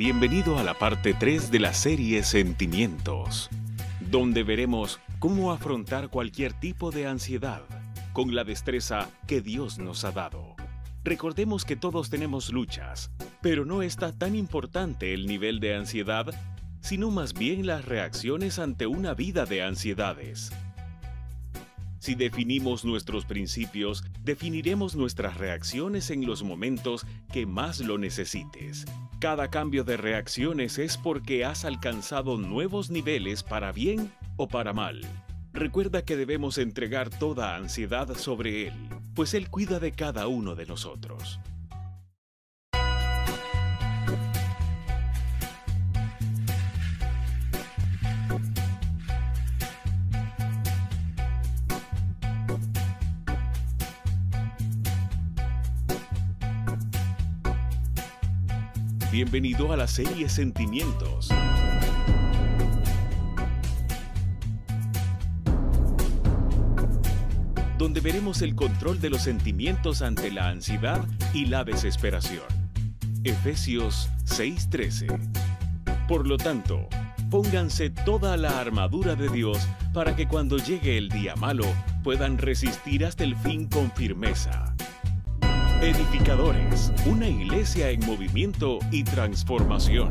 Bienvenido a la parte 3 de la serie Sentimientos, donde veremos cómo afrontar cualquier tipo de ansiedad con la destreza que Dios nos ha dado. Recordemos que todos tenemos luchas, pero no está tan importante el nivel de ansiedad, sino más bien las reacciones ante una vida de ansiedades. Si definimos nuestros principios, definiremos nuestras reacciones en los momentos que más lo necesites. Cada cambio de reacciones es porque has alcanzado nuevos niveles para bien o para mal. Recuerda que debemos entregar toda ansiedad sobre Él, pues Él cuida de cada uno de nosotros. Bienvenido a la serie Sentimientos. Donde veremos el control de los sentimientos ante la ansiedad y la desesperación. Efesios 6:13. Por lo tanto, pónganse toda la armadura de Dios para que cuando llegue el día malo puedan resistir hasta el fin con firmeza. Edificadores, una iglesia en movimiento y transformación.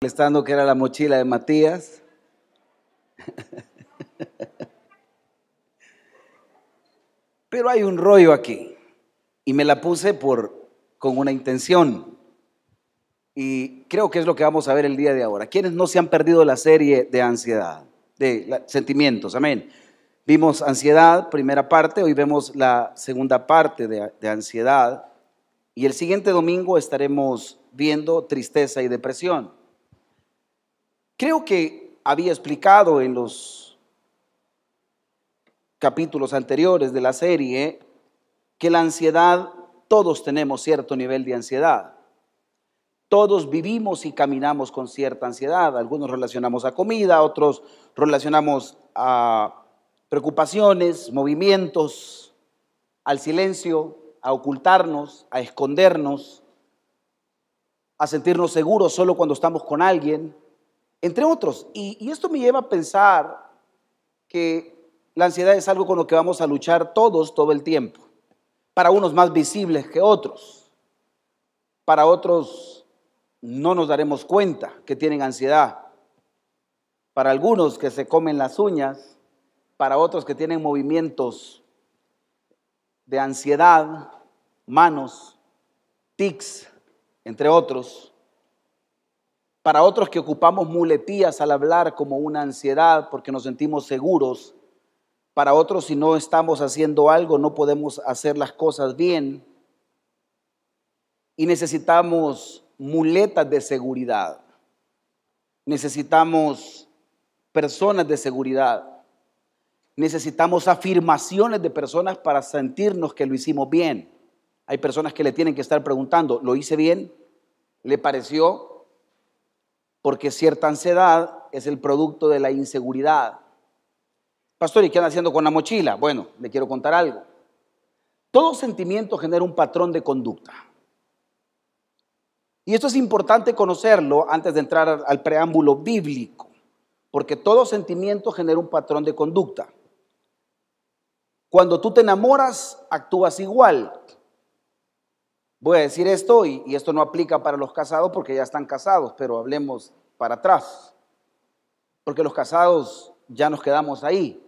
Estando que era la mochila de Matías. Pero hay un rollo aquí y me la puse por con una intención. Y creo que es lo que vamos a ver el día de ahora. ¿Quiénes no se han perdido la serie de ansiedad, de sentimientos? Amén. Vimos ansiedad, primera parte, hoy vemos la segunda parte de, ansiedad. Y el siguiente domingo estaremos viendo tristeza y depresión. Creo que había explicado en los capítulos anteriores de la serie que la ansiedad, todos tenemos cierto nivel de ansiedad. Todos vivimos y caminamos con cierta ansiedad. Algunos relacionamos a comida, otros relacionamos a preocupaciones, movimientos, al silencio, a ocultarnos, a escondernos, a sentirnos seguros solo cuando estamos con alguien, entre otros. Y, y, esto me lleva a pensar que la ansiedad es algo con lo que vamos a luchar todos todo el tiempo. Para unos más visibles que otros. Para otros no nos daremos cuenta que tienen ansiedad. Para algunos que se comen las uñas, para otros que tienen movimientos de ansiedad, manos, tics, entre otros. Para otros que ocupamos muletías al hablar como una ansiedad porque nos sentimos seguros. Para otros si no estamos haciendo algo no podemos hacer las cosas bien. Y necesitamos muletas de seguridad. Necesitamos personas de seguridad. Necesitamos afirmaciones de personas para sentirnos que lo hicimos bien. Hay personas que le tienen que estar preguntando, ¿lo hice bien? ¿Le pareció? Porque cierta ansiedad es el producto de la inseguridad. Pastor, ¿y qué anda haciendo con la mochila? Bueno, le quiero contar algo. Todo sentimiento genera un patrón de conducta. Y esto es importante conocerlo antes de entrar al preámbulo bíblico, porque todo sentimiento genera un patrón de conducta. Cuando tú te enamoras, actúas igual. Voy a decir esto y, esto no aplica para los casados porque ya están casados, pero hablemos para atrás, porque los casados ya nos quedamos ahí.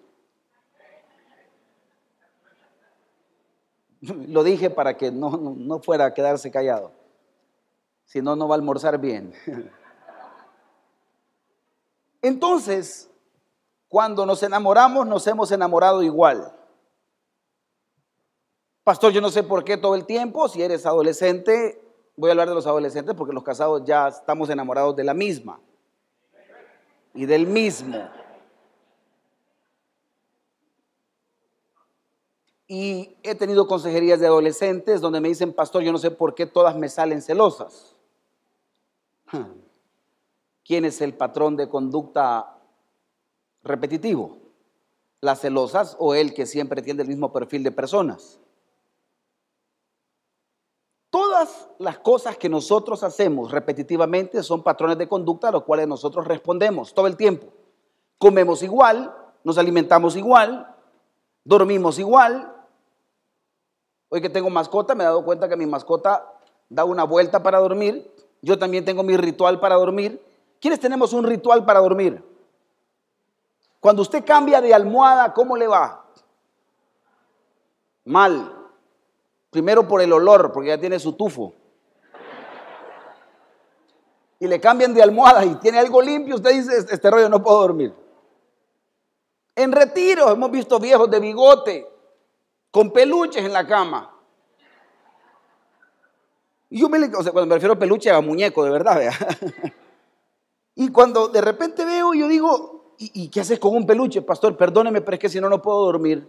Lo dije para que no, no fuera a quedarse callado. Si no, no va a almorzar bien. Entonces, cuando nos enamoramos, nos hemos enamorado igual. Pastor, yo no sé por qué todo el tiempo, si eres adolescente, voy a hablar de los adolescentes porque los casados ya estamos enamorados de la misma y del mismo. Y he tenido consejerías de adolescentes donde me dicen, pastor, yo no sé por qué todas me salen celosas. ¿Quién es el patrón de conducta repetitivo? ¿Las celosas o el que siempre tiene el mismo perfil de personas? Todas las cosas que nosotros hacemos repetitivamente son patrones de conducta a los cuales nosotros respondemos todo el tiempo. Comemos igual, nos alimentamos igual, dormimos igual. Hoy que tengo mascota, me he dado cuenta que mi mascota da una vuelta para dormir. Yo también tengo mi ritual para dormir. ¿Quiénes tenemos un ritual para dormir? Cuando usted cambia de almohada, ¿cómo le va? Mal. Primero por el olor, porque ya tiene su tufo. Y le cambian de almohada y tiene algo limpio, usted dice, este, este rollo no puedo dormir. En retiro hemos visto viejos de bigote, con peluches en la cama. Y yo me, o sea, cuando me refiero a peluche, a muñeco, de verdad, vea. Y cuando de repente veo, yo digo, ¿y, ¿y, qué haces con un peluche, pastor? Perdóneme, pero es que si no, no puedo dormir.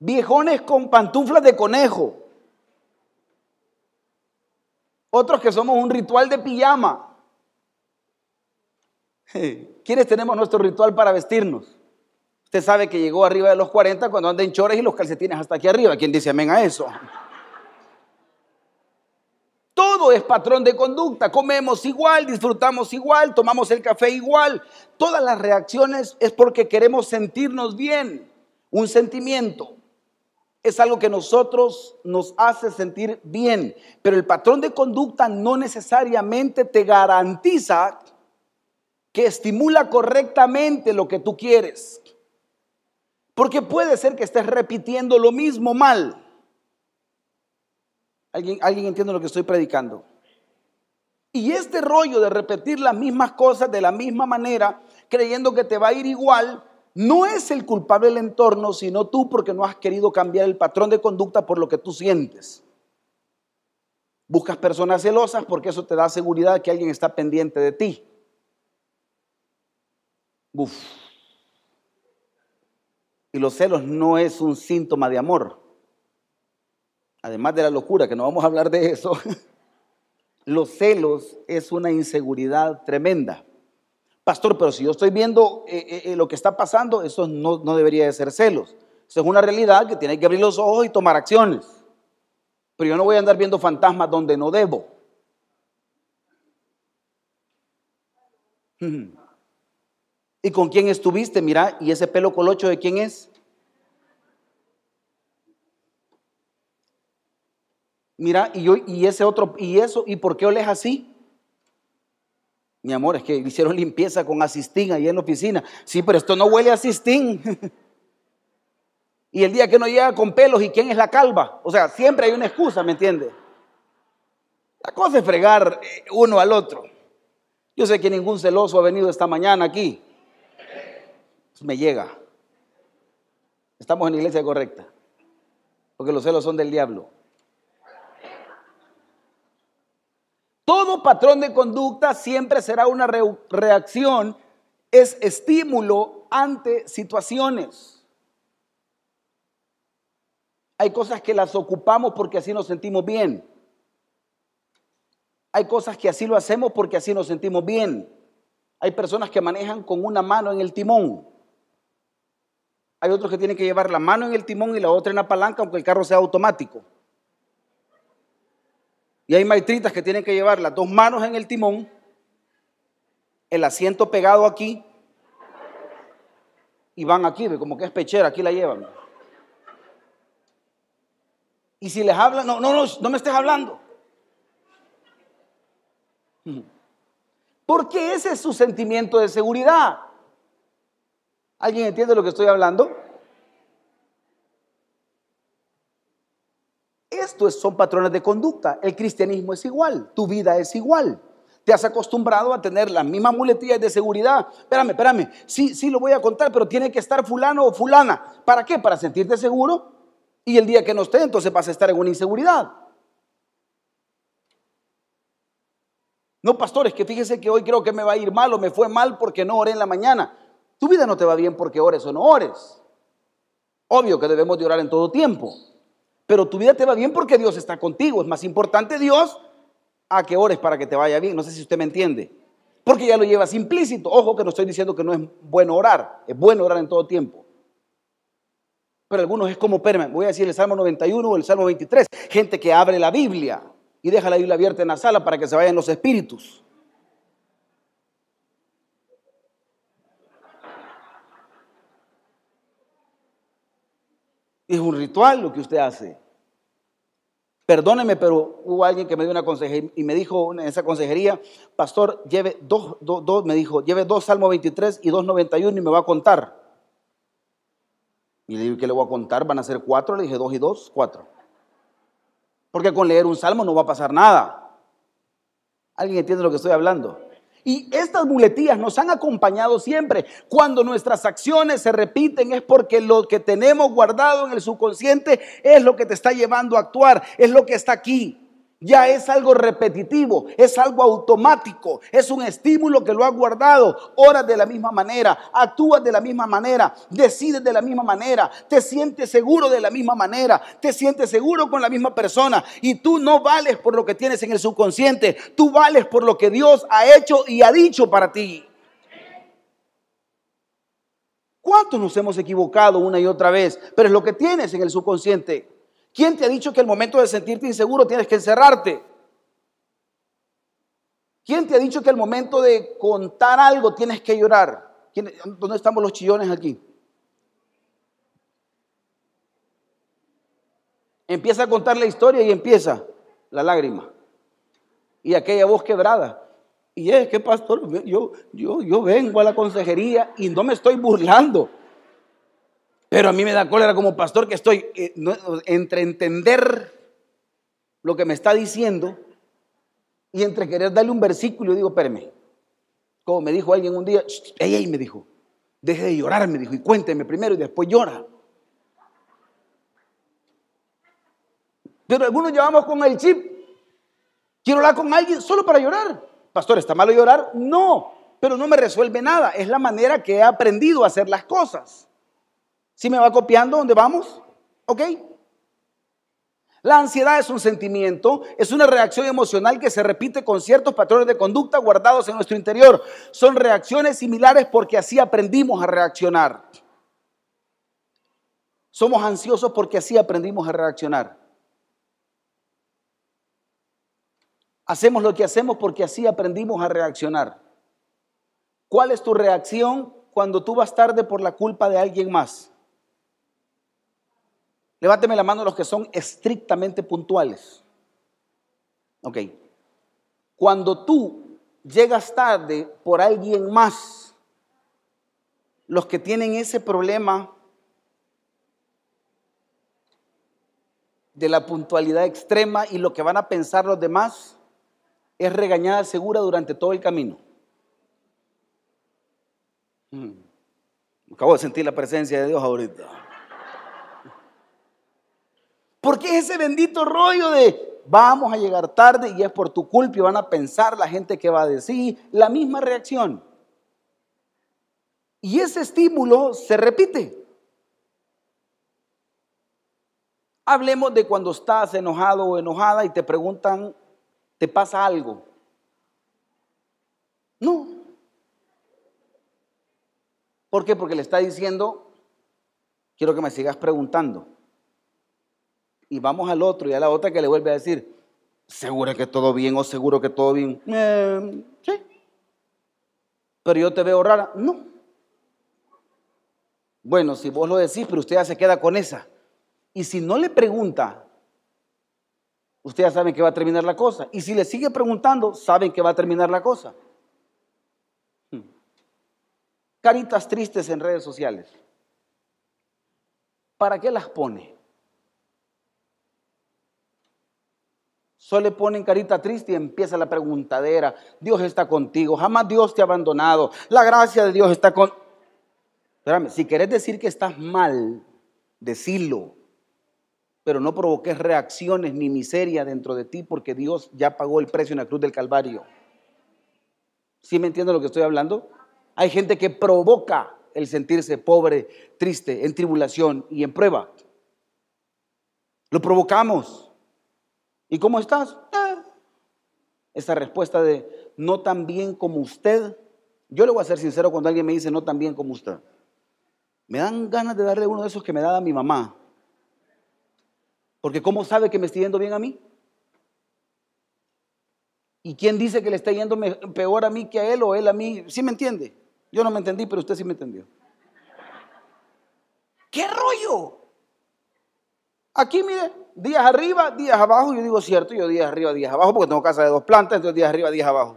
Viejones con pantuflas de conejo. Otros que somos un ritual de pijama. ¿Quiénes tenemos nuestro ritual para vestirnos? Usted sabe que llegó arriba de los 40 cuando anda chores y los calcetines hasta aquí arriba. ¿Quién dice amén a eso? Es patrón de conducta. Comemos igual, disfrutamos igual, tomamos el café igual. Todas las reacciones es porque queremos sentirnos bien. Un sentimiento es algo que nosotros nos hace sentir bien, pero el patrón de conducta no necesariamente te garantiza que estimula correctamente lo que tú quieres. Porque puede ser que estés repitiendo lo mismo mal. ¿Alguien, ¿Alguien entiende lo que estoy predicando? Y este rollo de repetir las mismas cosas de la misma manera, creyendo que te va a ir igual, no es el culpable del entorno, sino tú porque no has querido cambiar el patrón de conducta por lo que tú sientes. Buscas personas celosas porque eso te da seguridad de que alguien está pendiente de ti. Uf. Y los celos no es un síntoma de amor además de la locura, que no vamos a hablar de eso, los celos es una inseguridad tremenda. Pastor, pero si yo estoy viendo eh, eh, eh, lo que está pasando, eso no, no debería de ser celos. Eso es una realidad que tiene que abrir los ojos y tomar acciones. Pero yo no voy a andar viendo fantasmas donde no debo. ¿Y con quién estuviste? Mira, ¿y ese pelo colocho de quién es? Mira, y yo, y ese otro, y eso, ¿y por qué oles así? Mi amor, es que hicieron limpieza con asistín ahí en la oficina. Sí, pero esto no huele a asistín. y el día que no llega con pelos, ¿y quién es la calva? O sea, siempre hay una excusa, ¿me entiende? La cosa es fregar eh, uno al otro. Yo sé que ningún celoso ha venido esta mañana aquí. Me llega. Estamos en la iglesia correcta. Porque los celos son del diablo. Todo patrón de conducta siempre será una reacción, es estímulo ante situaciones. Hay cosas que las ocupamos porque así nos sentimos bien. Hay cosas que así lo hacemos porque así nos sentimos bien. Hay personas que manejan con una mano en el timón. Hay otros que tienen que llevar la mano en el timón y la otra en la palanca, aunque el carro sea automático. Y hay maestritas que tienen que llevar las dos manos en el timón, el asiento pegado aquí, y van aquí, como que es pechera, aquí la llevan. Y si les hablan, no, no, no, no me estés hablando. Porque ese es su sentimiento de seguridad. ¿Alguien entiende lo que estoy hablando? Son patrones de conducta. El cristianismo es igual, tu vida es igual. Te has acostumbrado a tener las mismas muletillas de seguridad. Espérame, espérame. Sí, sí lo voy a contar, pero tiene que estar fulano o fulana. ¿Para qué? Para sentirte seguro. Y el día que no esté, entonces vas a estar en una inseguridad. No, pastores, que fíjese que hoy creo que me va a ir mal o me fue mal porque no oré en la mañana. Tu vida no te va bien porque ores o no ores. Obvio que debemos de orar en todo tiempo. Pero tu vida te va bien porque Dios está contigo. Es más importante Dios a que ores para que te vaya bien. No sé si usted me entiende. Porque ya lo llevas implícito. Ojo que no estoy diciendo que no es bueno orar. Es bueno orar en todo tiempo. Pero algunos es como, perme, voy a decir el Salmo 91 o el Salmo 23. Gente que abre la Biblia y deja la Biblia abierta en la sala para que se vayan los espíritus. Es un ritual lo que usted hace. Perdóneme, pero hubo alguien que me dio una consejería y me dijo en esa consejería, pastor, lleve dos, dos, me dijo, lleve dos Salmo 23 y 291 y me va a contar. Y le dije, ¿qué le voy a contar? ¿Van a ser cuatro? Le dije, dos y dos, cuatro. Porque con leer un salmo no va a pasar nada. ¿Alguien entiende lo que estoy hablando? Y estas muletillas nos han acompañado siempre. Cuando nuestras acciones se repiten es porque lo que tenemos guardado en el subconsciente es lo que te está llevando a actuar, es lo que está aquí. Ya es algo repetitivo, es algo automático, es un estímulo que lo has guardado. Oras de la misma manera, actúas de la misma manera, decides de la misma manera, te sientes seguro de la misma manera, te sientes seguro con la misma persona. Y tú no vales por lo que tienes en el subconsciente, tú vales por lo que Dios ha hecho y ha dicho para ti. ¿Cuántos nos hemos equivocado una y otra vez? Pero es lo que tienes en el subconsciente. ¿Quién te ha dicho que el momento de sentirte inseguro tienes que encerrarte? ¿Quién te ha dicho que el momento de contar algo tienes que llorar? ¿Dónde estamos los chillones aquí? Empieza a contar la historia y empieza la lágrima. Y aquella voz quebrada. Y es que, pastor, yo, yo, yo vengo a la consejería y no me estoy burlando. Pero a mí me da cólera como pastor que estoy eh, entre entender lo que me está diciendo y entre querer darle un versículo. Y digo, espérame. Como me dijo alguien un día, ey, ey, me dijo, deje de llorar, me dijo, y cuénteme primero y después llora. Pero algunos llevamos con el chip. Quiero hablar con alguien solo para llorar. Pastor, ¿está malo llorar? No, pero no me resuelve nada. Es la manera que he aprendido a hacer las cosas. ¿Sí me va copiando dónde vamos? ¿Ok? La ansiedad es un sentimiento, es una reacción emocional que se repite con ciertos patrones de conducta guardados en nuestro interior. Son reacciones similares porque así aprendimos a reaccionar. Somos ansiosos porque así aprendimos a reaccionar. Hacemos lo que hacemos porque así aprendimos a reaccionar. ¿Cuál es tu reacción cuando tú vas tarde por la culpa de alguien más? Levánteme la mano los que son estrictamente puntuales. Ok. Cuando tú llegas tarde por alguien más, los que tienen ese problema de la puntualidad extrema y lo que van a pensar los demás es regañada segura durante todo el camino. Hmm. Acabo de sentir la presencia de Dios ahorita. Porque ese bendito rollo de vamos a llegar tarde y es por tu culpa y van a pensar la gente que va a decir la misma reacción. Y ese estímulo se repite. Hablemos de cuando estás enojado o enojada y te preguntan, ¿te pasa algo? No. ¿Por qué? Porque le está diciendo, quiero que me sigas preguntando y vamos al otro y a la otra que le vuelve a decir, seguro que todo bien o seguro que todo bien. Eh, sí. Pero yo te veo rara. No. Bueno, si vos lo decís, pero usted ya se queda con esa. Y si no le pregunta, usted ya sabe que va a terminar la cosa. Y si le sigue preguntando, saben que va a terminar la cosa. Hmm. Caritas tristes en redes sociales. ¿Para qué las pone? Solo le ponen carita triste y empieza la preguntadera. Dios está contigo, jamás Dios te ha abandonado. La gracia de Dios está con... Espérame, si querés decir que estás mal, decilo. Pero no provoques reacciones ni miseria dentro de ti porque Dios ya pagó el precio en la cruz del Calvario. ¿Sí me entiende lo que estoy hablando? Hay gente que provoca el sentirse pobre, triste, en tribulación y en prueba. Lo provocamos. ¿Y cómo estás? Eh. Esa respuesta de no tan bien como usted. Yo le voy a ser sincero cuando alguien me dice no tan bien como usted. Me dan ganas de darle uno de esos que me da mi mamá. Porque ¿cómo sabe que me está yendo bien a mí? ¿Y quién dice que le está yendo peor a mí que a él o él a mí? ¿Sí me entiende? Yo no me entendí, pero usted sí me entendió. ¿Qué rollo? Aquí, mire, días arriba, días abajo. Yo digo cierto, yo días arriba, días abajo, porque tengo casa de dos plantas, entonces días arriba, días abajo.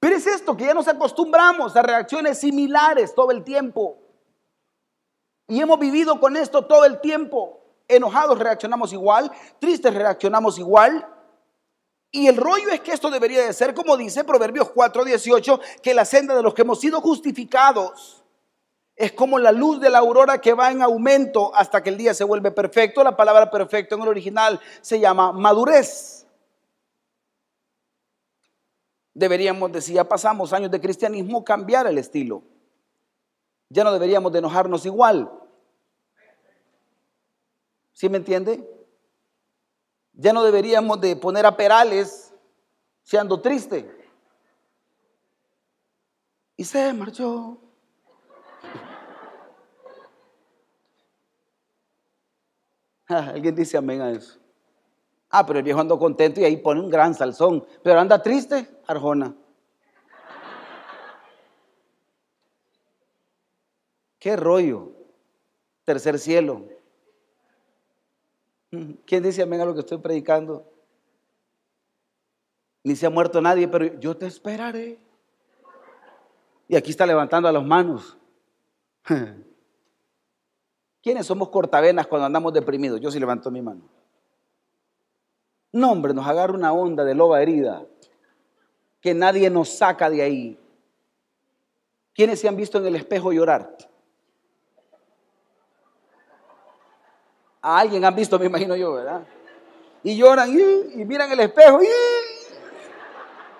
Pero es esto, que ya nos acostumbramos a reacciones similares todo el tiempo. Y hemos vivido con esto todo el tiempo. Enojados reaccionamos igual, tristes reaccionamos igual, y el rollo es que esto debería de ser, como dice Proverbios 4:18, que la senda de los que hemos sido justificados es como la luz de la aurora que va en aumento hasta que el día se vuelve perfecto. La palabra perfecto en el original se llama madurez. Deberíamos, decía, pasamos años de cristianismo, cambiar el estilo. Ya no deberíamos de enojarnos igual. ¿Sí me entiende? Ya no deberíamos de poner a Perales siendo triste. Y se marchó. alguien dice amén a eso. Ah, pero el viejo anda contento y ahí pone un gran salsón. Pero anda triste, Arjona. Qué rollo. Tercer cielo. ¿Quién dice amén a lo que estoy predicando? Ni se ha muerto nadie, pero yo te esperaré. Y aquí está levantando a las manos. ¿Quiénes somos cortavenas cuando andamos deprimidos? Yo sí levanto mi mano. No, hombre, nos agarra una onda de loba herida que nadie nos saca de ahí. ¿Quiénes se han visto en el espejo llorar? A alguien han visto, me imagino yo, ¿verdad? Y lloran y, miran el espejo. Y,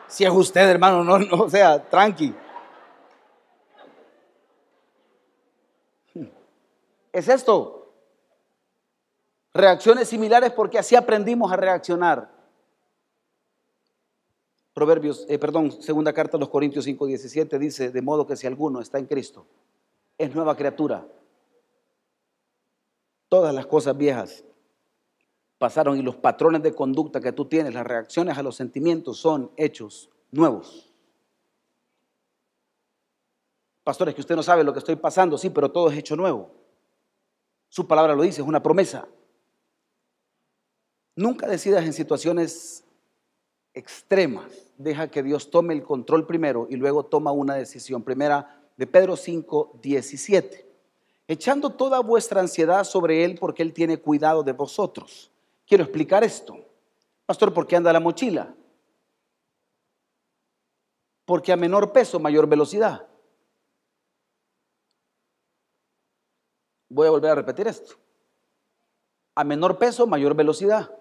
si es usted, hermano, no, no, o sea, tranqui. Es esto. Reacciones similares porque así aprendimos a reaccionar. Proverbios, eh, perdón, segunda carta a los Corintios 5, 17 dice, de modo que si alguno está en Cristo, es nueva criatura Todas las cosas viejas pasaron y los patrones de conducta que tú tienes, las reacciones a los sentimientos son hechos nuevos. Pastores, que usted no sabe lo que estoy pasando, sí, pero todo es hecho nuevo. Su palabra lo dice, es una promesa. Nunca decidas en situaciones extremas. Deja que Dios tome el control primero y luego toma una decisión. Primera de Pedro 5, 17 echando toda vuestra ansiedad sobre Él porque Él tiene cuidado de vosotros. Quiero explicar esto. Pastor, ¿por qué anda la mochila? Porque a menor peso, mayor velocidad. Voy a volver a repetir esto. A menor peso, mayor velocidad.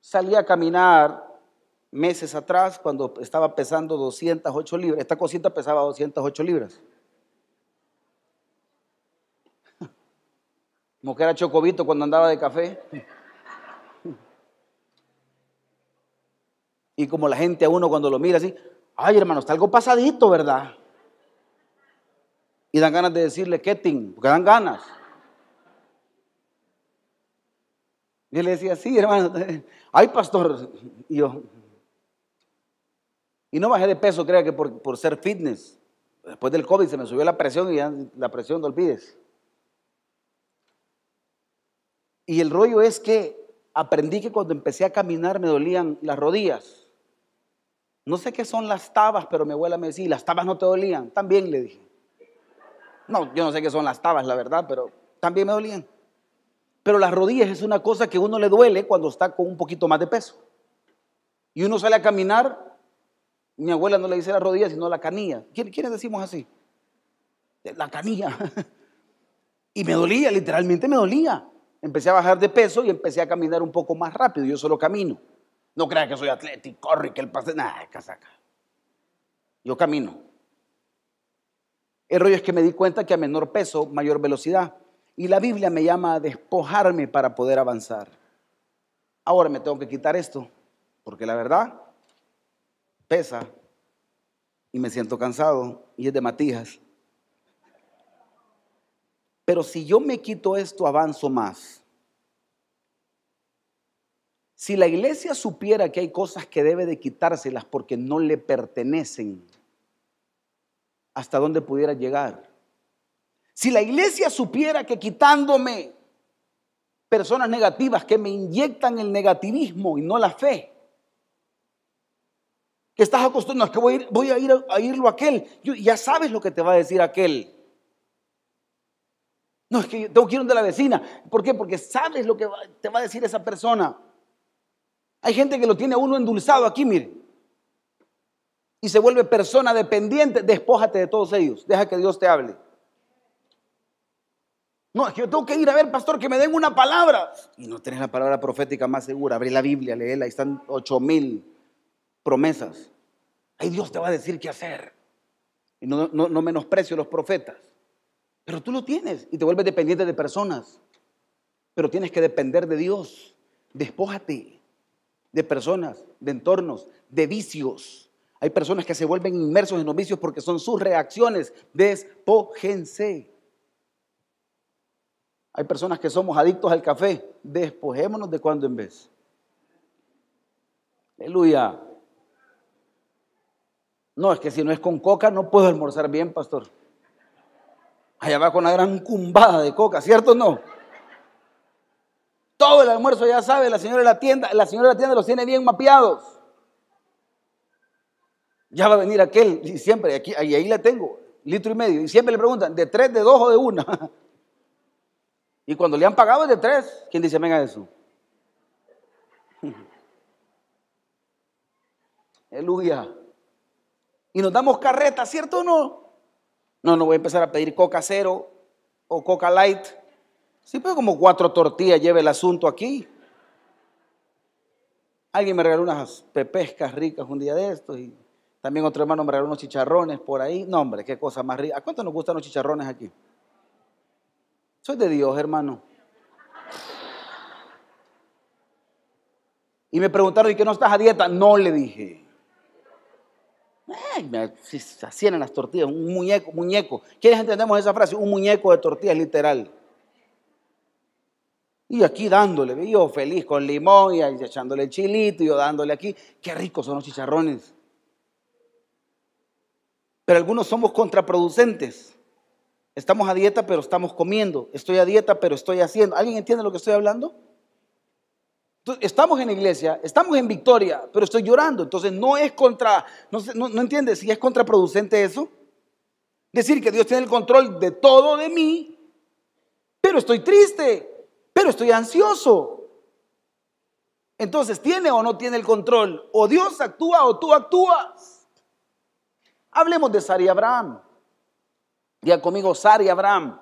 Salí a caminar meses atrás cuando estaba pesando 208 libras. Esta cosita pesaba 208 libras. Como que era Chocobito cuando andaba de café. Y como la gente a uno cuando lo mira así, ay hermano, está algo pasadito, ¿verdad? Y dan ganas de decirle Ketting, porque dan ganas. Y él le decía, sí, hermano, ay pastor. Y yo, y no bajé de peso, crea que por, por ser fitness. Después del COVID se me subió la presión y ya la presión no olvides. Y el rollo es que aprendí que cuando empecé a caminar me dolían las rodillas. No sé qué son las tabas, pero mi abuela me decía, ¿las tabas no te dolían? También le dije. No, yo no sé qué son las tabas, la verdad, pero también me dolían. Pero las rodillas es una cosa que uno le duele cuando está con un poquito más de peso. Y uno sale a caminar, mi abuela no le dice la rodilla, sino la canilla. ¿Quiénes decimos así? La canilla. Y me dolía, literalmente me dolía. Empecé a bajar de peso y empecé a caminar un poco más rápido. Yo solo camino. No creas que soy atlético, corre, que el pase. Nada, casaca. Yo camino. El rollo es que me di cuenta que a menor peso, mayor velocidad. Y la Biblia me llama a despojarme para poder avanzar. Ahora me tengo que quitar esto, porque la verdad pesa y me siento cansado y es de matijas. Pero si yo me quito esto, avanzo más. Si la iglesia supiera que hay cosas que debe de quitárselas porque no le pertenecen, ¿hasta dónde pudiera llegar? Si la iglesia supiera que quitándome personas negativas que me inyectan el negativismo y no la fe, que estás acostumbrado, que voy a ir, a, ir a, irlo a aquel, ya sabes lo que te va a decir aquel. No, es que tengo que ir de la vecina. ¿Por qué? Porque sabes lo que te va a decir esa persona. Hay gente que lo tiene uno endulzado aquí, mire. Y se vuelve persona dependiente. Despójate de todos ellos. Deja que Dios te hable. No, yo tengo que ir a ver, pastor, que me den una palabra. Y no tenés la palabra profética más segura. Abre la Biblia, léela. Ahí están ocho mil promesas. Ahí Dios te va a decir qué hacer. Y no, no, no menosprecio los profetas. Pero tú lo tienes y te vuelves dependiente de personas. Pero tienes que depender de Dios. Despójate de personas, de entornos, de vicios. Hay personas que se vuelven inmersos en los vicios porque son sus reacciones. Despójense. Hay personas que somos adictos al café. Despojémonos de cuando en vez. Aleluya. No, es que si no es con coca no puedo almorzar bien, pastor. Allá va con la gran cumbada de coca, ¿cierto o no? Todo el almuerzo ya sabe, la señora de la tienda, la señora de la tienda los tiene bien mapeados. Ya va a venir aquel, y siempre, aquí, ahí, ahí la tengo, litro y medio, y siempre le preguntan, ¿de tres, de dos o de una? Y cuando le han pagado es de tres, ¿quién dice, venga eso? Aleluya. Y nos damos carreta, ¿cierto o no? No, no voy a empezar a pedir coca cero o coca light. Sí, pero como cuatro tortillas lleve el asunto aquí. Alguien me regaló unas pepescas ricas un día de estos y también otro hermano me regaló unos chicharrones por ahí. No, hombre, qué cosa más rica. ¿A cuánto nos gustan los chicharrones aquí? Soy de Dios, hermano. Y me preguntaron, ¿y qué no estás a dieta? No le dije. Ay, se hacían las tortillas, un muñeco, muñeco. ¿Quiénes entendemos esa frase? Un muñeco de tortillas, literal. Y aquí dándole, yo feliz con limón y echándole chilito y yo dándole aquí. Qué ricos son los chicharrones. Pero algunos somos contraproducentes. Estamos a dieta, pero estamos comiendo. Estoy a dieta, pero estoy haciendo. ¿Alguien entiende lo que estoy hablando? estamos en iglesia, estamos en victoria, pero estoy llorando. Entonces no es contra, no, no, no entiendes si es contraproducente eso. Decir que Dios tiene el control de todo de mí, pero estoy triste, pero estoy ansioso. Entonces, ¿tiene o no tiene el control? O Dios actúa o tú actúas. Hablemos de Sara y Abraham. Diga conmigo, Sara y Abraham.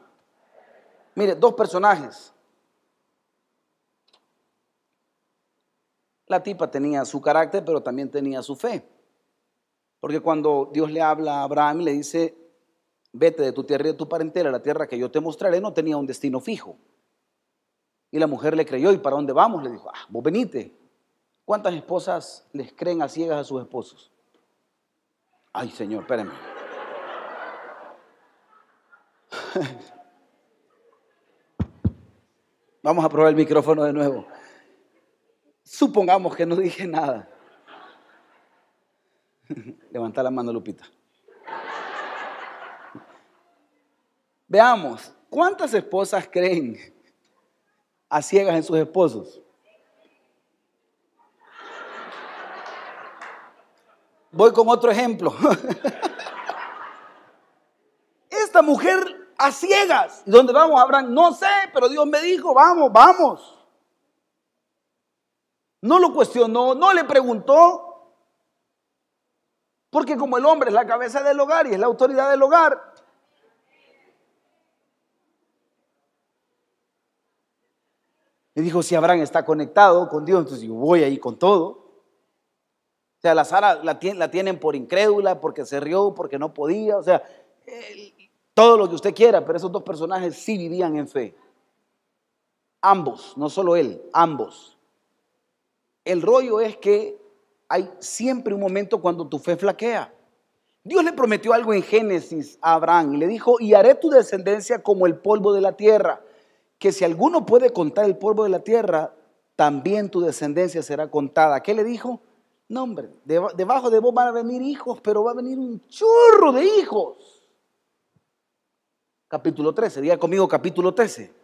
Mire, dos personajes. La tipa tenía su carácter, pero también tenía su fe. Porque cuando Dios le habla a Abraham y le dice, vete de tu tierra y de tu parentela la tierra que yo te mostraré, no tenía un destino fijo. Y la mujer le creyó, ¿y para dónde vamos? Le dijo, ah, vos venite. ¿Cuántas esposas les creen a ciegas a sus esposos? Ay, Señor, espérenme. Vamos a probar el micrófono de nuevo. Supongamos que no dije nada. Levanta la mano, Lupita. Veamos, ¿cuántas esposas creen a ciegas en sus esposos? Voy con otro ejemplo. Esta mujer a ciegas. ¿Y dónde vamos, Abraham? No sé, pero Dios me dijo, vamos, vamos. No lo cuestionó, no le preguntó. Porque como el hombre es la cabeza del hogar y es la autoridad del hogar, y dijo, si Abraham está conectado con Dios, entonces yo voy ahí con todo. Sea, la Sara la, la tienen por incrédula, porque se rió, porque no podía. O sea, todo lo que usted quiera, pero esos dos personajes sí vivían en fe. Ambos, no solo él, ambos. El rollo es que hay siempre un momento cuando tu fe flaquea. Dios le prometió algo en Génesis a Abraham y le dijo, y haré tu descendencia como el polvo de la tierra, que si alguno puede contar el polvo de la tierra, también tu descendencia será contada. ¿Qué le dijo? No, hombre, debajo de vos van a venir hijos, pero va a venir un churro de hijos capítulo 13. Diga conmigo capítulo 13.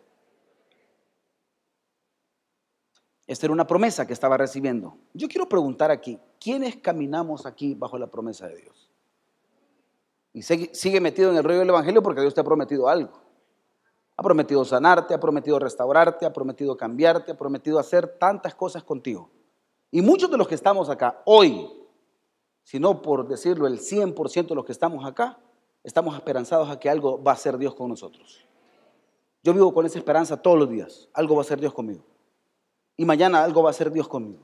Esta era una promesa que estaba recibiendo. Yo quiero preguntar aquí, ¿quiénes caminamos aquí bajo la promesa de Dios? Y sigue metido en el rollo del Evangelio porque Dios te ha prometido algo. Ha prometido sanarte, ha prometido restaurarte, ha prometido cambiarte, ha prometido hacer tantas cosas contigo. Y muchos de los que estamos acá hoy, si no por decirlo el 100% de los que estamos acá, estamos esperanzados a que algo va a hacer Dios con nosotros. Yo vivo con esa esperanza todos los días. Algo va a hacer Dios conmigo. Y mañana algo va a hacer Dios conmigo.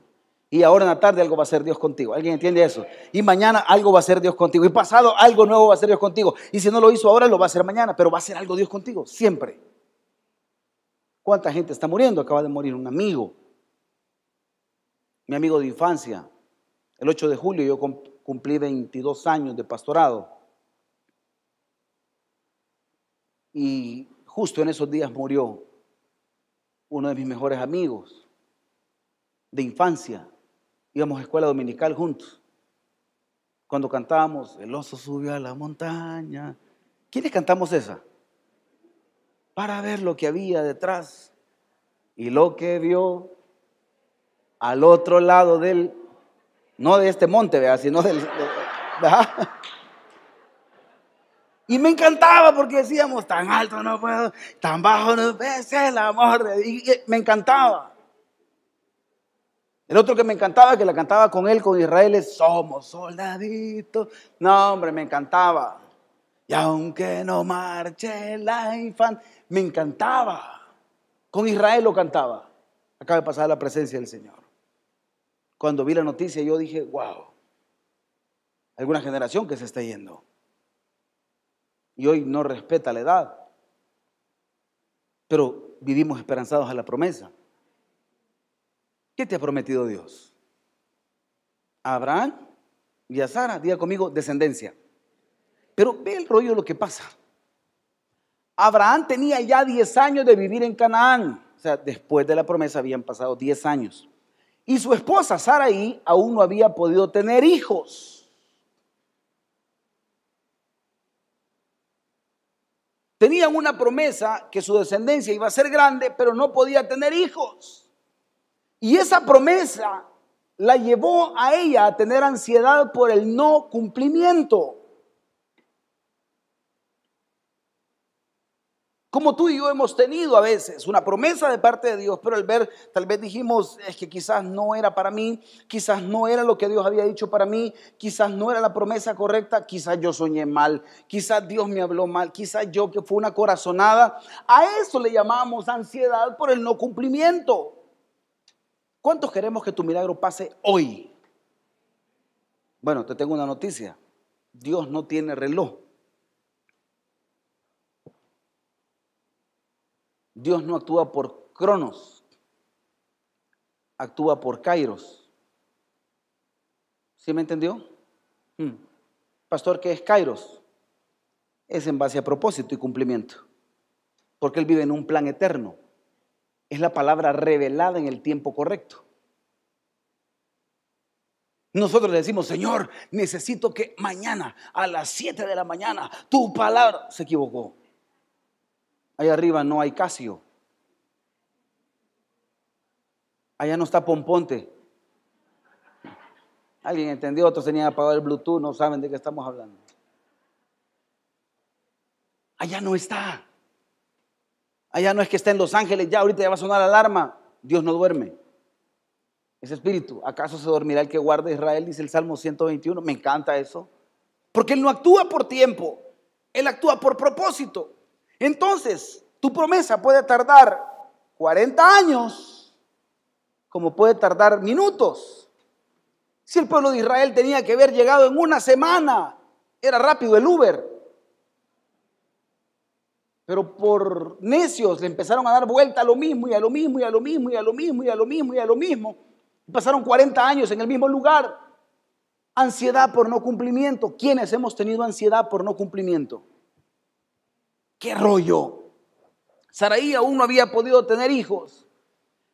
Y ahora en la tarde algo va a hacer Dios contigo. ¿Alguien entiende eso? Y mañana algo va a hacer Dios contigo. Y pasado algo nuevo va a hacer Dios contigo. Y si no lo hizo ahora, lo va a hacer mañana. Pero va a hacer algo Dios contigo. Siempre. ¿Cuánta gente está muriendo? Acaba de morir un amigo. Mi amigo de infancia. El 8 de julio yo cumplí 22 años de pastorado. Y justo en esos días murió uno de mis mejores amigos de infancia. Íbamos a escuela dominical juntos. Cuando cantábamos, el oso subió a la montaña. ¿Quiénes cantamos esa? Para ver lo que había detrás y lo que vio al otro lado del, no de este monte, ¿vea? sino del... Y me encantaba porque decíamos, tan alto no puedo, tan bajo no es el amor. Y me encantaba. El otro que me encantaba, que la cantaba con él, con Israel, es Somos soldaditos. No, hombre, me encantaba. Y aunque no marche la infan, me encantaba. Con Israel lo cantaba. Acaba de pasar la presencia del Señor. Cuando vi la noticia, yo dije, wow, alguna generación que se está yendo y hoy no respeta la edad. Pero vivimos esperanzados a la promesa. ¿Qué te ha prometido Dios? A Abraham y a Sara, diga conmigo, descendencia. Pero ve el rollo de lo que pasa. Abraham tenía ya 10 años de vivir en Canaán. O sea, después de la promesa habían pasado 10 años. Y su esposa Saraí aún no había podido tener hijos. Tenían una promesa que su descendencia iba a ser grande, pero no podía tener hijos. Y esa promesa la llevó a ella a tener ansiedad por el no cumplimiento. Como tú y yo hemos tenido a veces una promesa de parte de Dios, pero al ver, tal vez dijimos, es que quizás no era para mí, quizás no era lo que Dios había dicho para mí, quizás no era la promesa correcta, quizás yo soñé mal, quizás Dios me habló mal, quizás yo que fue una corazonada. A eso le llamamos ansiedad por el no cumplimiento. ¿Cuántos queremos que tu milagro pase hoy? Bueno, te tengo una noticia. Dios no tiene reloj. Dios no actúa por cronos, actúa por kairos. ¿Sí me entendió? Hmm. Pastor, ¿qué es kairos? Es en base a propósito y cumplimiento, porque Él vive en un plan eterno. Es la palabra revelada en el tiempo correcto. Nosotros le decimos, Señor, necesito que mañana a las 7 de la mañana tu palabra se equivocó. Allá arriba no hay Casio. Allá no está Pomponte. Alguien entendió, otros tenían apagado el Bluetooth, no saben de qué estamos hablando. Allá no está. Allá no es que está en Los Ángeles, ya ahorita ya va a sonar la alarma. Dios no duerme. Ese espíritu, ¿acaso se dormirá el que guarda Israel? Dice el Salmo 121. Me encanta eso. Porque Él no actúa por tiempo, Él actúa por propósito. Entonces, tu promesa puede tardar 40 años, como puede tardar minutos. Si el pueblo de Israel tenía que haber llegado en una semana, era rápido el Uber. Pero por necios le empezaron a dar vuelta a lo mismo y a lo mismo y a lo mismo y a lo mismo y a lo mismo y a lo mismo. Pasaron 40 años en el mismo lugar. Ansiedad por no cumplimiento. ¿Quiénes hemos tenido ansiedad por no cumplimiento? ¿Qué rollo? Saraí aún no había podido tener hijos,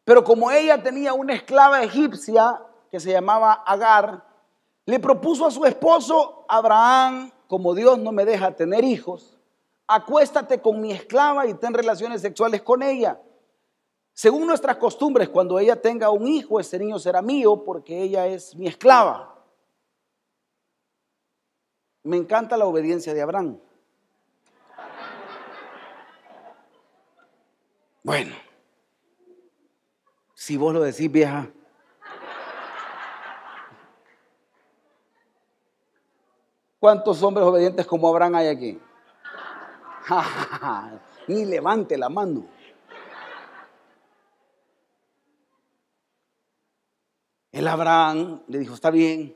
pero como ella tenía una esclava egipcia que se llamaba Agar, le propuso a su esposo Abraham, como Dios no me deja tener hijos, acuéstate con mi esclava y ten relaciones sexuales con ella. Según nuestras costumbres, cuando ella tenga un hijo, ese niño será mío porque ella es mi esclava. Me encanta la obediencia de Abraham. Bueno, si vos lo decís, vieja. ¿Cuántos hombres obedientes como Abraham hay aquí? Ni levante la mano. El Abraham le dijo, está bien,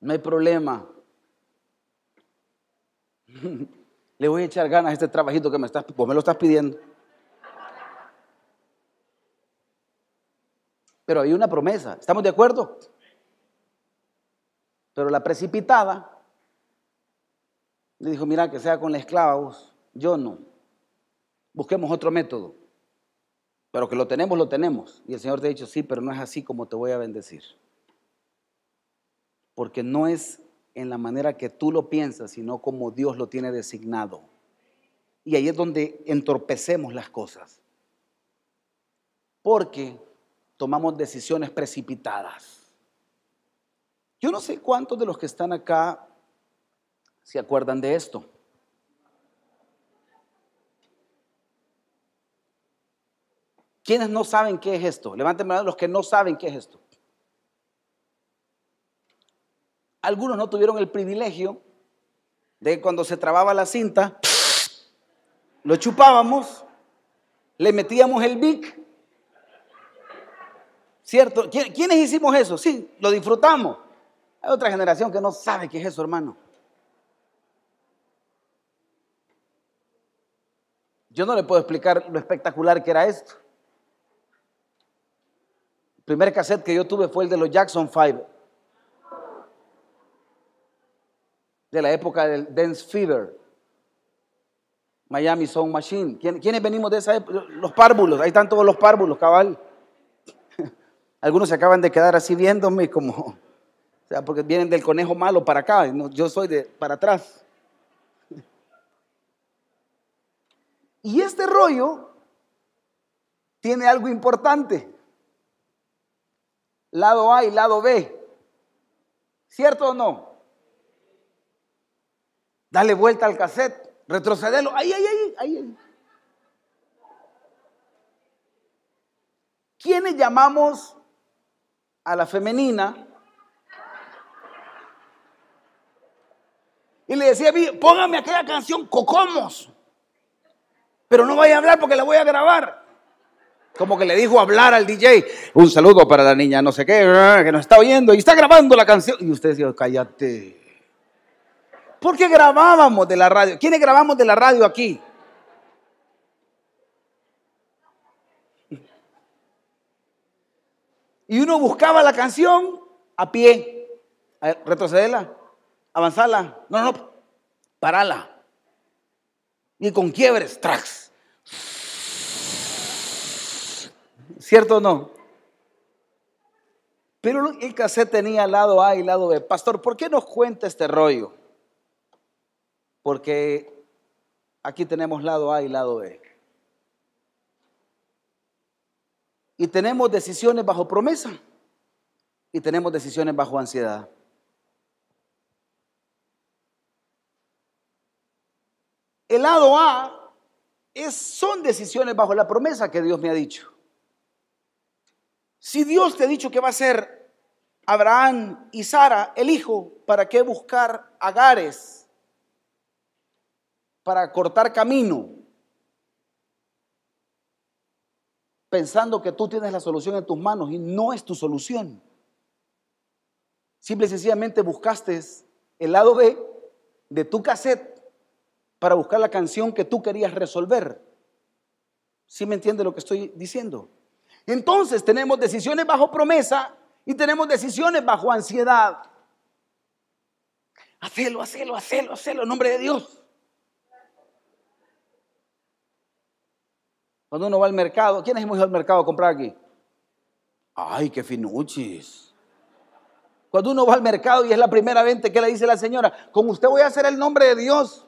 no hay problema. Le voy a echar ganas a este trabajito que me estás, vos me lo estás pidiendo. Pero hay una promesa, ¿estamos de acuerdo? Pero la precipitada le dijo, mira, que sea con la esclava vos, yo no. Busquemos otro método. Pero que lo tenemos, lo tenemos. Y el Señor te ha dicho, sí, pero no es así como te voy a bendecir. Porque no es en la manera que tú lo piensas, sino como Dios lo tiene designado. Y ahí es donde entorpecemos las cosas. Porque tomamos decisiones precipitadas. Yo no sé cuántos de los que están acá se acuerdan de esto. ¿Quiénes no saben qué es esto? Levanten los que no saben qué es esto. Algunos no tuvieron el privilegio de cuando se trababa la cinta, lo chupábamos, le metíamos el bic, ¿cierto? ¿Quiénes hicimos eso? Sí, lo disfrutamos. Hay otra generación que no sabe qué es eso, hermano. Yo no le puedo explicar lo espectacular que era esto primer cassette que yo tuve fue el de los Jackson 5. De la época del Dance Fever. Miami Sound Machine. ¿Quiénes venimos de esa época? Los párvulos. Ahí están todos los párvulos, cabal. Algunos se acaban de quedar así viéndome como, o sea, porque vienen del conejo malo para acá. Yo soy de para atrás. Y este rollo tiene algo importante lado A y lado B. ¿Cierto o no? Dale vuelta al cassette, retrocedelo. Ahí, ahí, ahí, ahí. ¿Quiénes llamamos a la femenina? Y le decía, póngame aquella canción, Cocomos. Pero no vaya a hablar porque la voy a grabar. Como que le dijo hablar al DJ. Un saludo para la niña, no sé qué, que nos está oyendo y está grabando la canción. Y usted dijo, cállate. ¿Por qué grabábamos de la radio? ¿Quiénes grabamos de la radio aquí? Y uno buscaba la canción a pie. retrocederla, avanzarla. No, no, parala. Y con quiebres, tracks. ¿Cierto o no? Pero el cassette tenía lado A y lado B. Pastor, ¿por qué nos cuenta este rollo? Porque aquí tenemos lado A y lado B. Y tenemos decisiones bajo promesa y tenemos decisiones bajo ansiedad. El lado A es, son decisiones bajo la promesa que Dios me ha dicho. Si Dios te ha dicho que va a ser Abraham y Sara el hijo, ¿para qué buscar agares? Para cortar camino. Pensando que tú tienes la solución en tus manos y no es tu solución. Simple y sencillamente buscaste el lado B de tu cassette para buscar la canción que tú querías resolver. ¿Sí me entiende lo que estoy diciendo? Entonces tenemos decisiones bajo promesa y tenemos decisiones bajo ansiedad. Hacelo, hacelo, hacelo, hacelo en nombre de Dios. Cuando uno va al mercado, ¿quiénes hemos ido al mercado a comprar aquí? Ay, qué finuchis. Cuando uno va al mercado y es la primera venta que le dice la señora, con usted voy a hacer el nombre de Dios.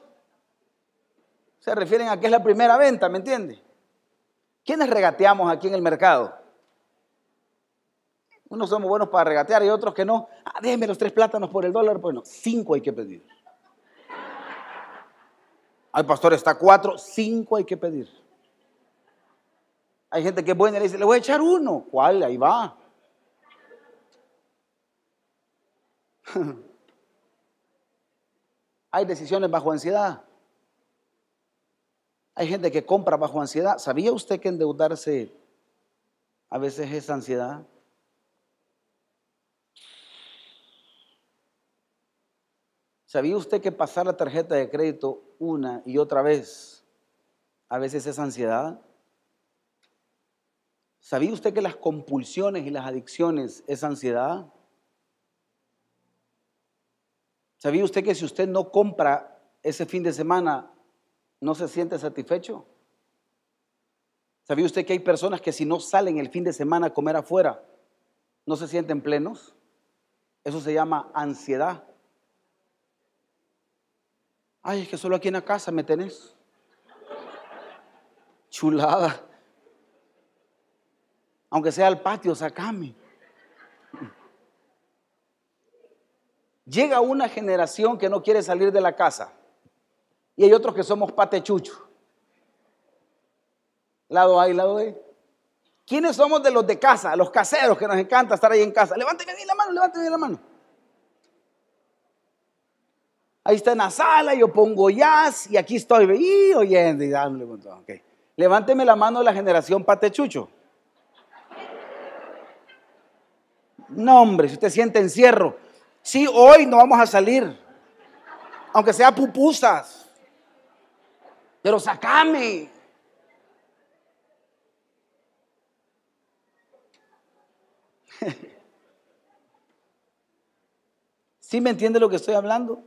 Se refieren a que es la primera venta, ¿me entiende? ¿Quiénes regateamos aquí en el mercado? Unos somos buenos para regatear y otros que no. Ah, déjeme los tres plátanos por el dólar. Bueno, cinco hay que pedir. Ay, pastor, está cuatro, cinco hay que pedir. Hay gente que es buena y le dice, le voy a echar uno. ¿Cuál? Ahí va. Hay decisiones bajo ansiedad. Hay gente que compra bajo ansiedad. ¿Sabía usted que endeudarse a veces es ansiedad? ¿Sabía usted que pasar la tarjeta de crédito una y otra vez a veces es ansiedad? ¿Sabía usted que las compulsiones y las adicciones es ansiedad? ¿Sabía usted que si usted no compra ese fin de semana, no se siente satisfecho? ¿Sabía usted que hay personas que si no salen el fin de semana a comer afuera, no se sienten plenos? Eso se llama ansiedad. Ay, es que solo aquí en la casa me tenés. Chulada. Aunque sea al patio, sacame. Llega una generación que no quiere salir de la casa y hay otros que somos patechucho. Lado A y lado B. ¿Quiénes somos de los de casa, los caseros que nos encanta estar ahí en casa? Levánteme bien la mano, levánteme bien la mano. Ahí está en la sala, yo pongo jazz y aquí estoy y. Levánteme la mano de la generación patechucho. No, hombre, si usted siente encierro, Sí, hoy no vamos a salir. Aunque sea pupusas. Pero sacame. ¿Sí me entiende lo que estoy hablando?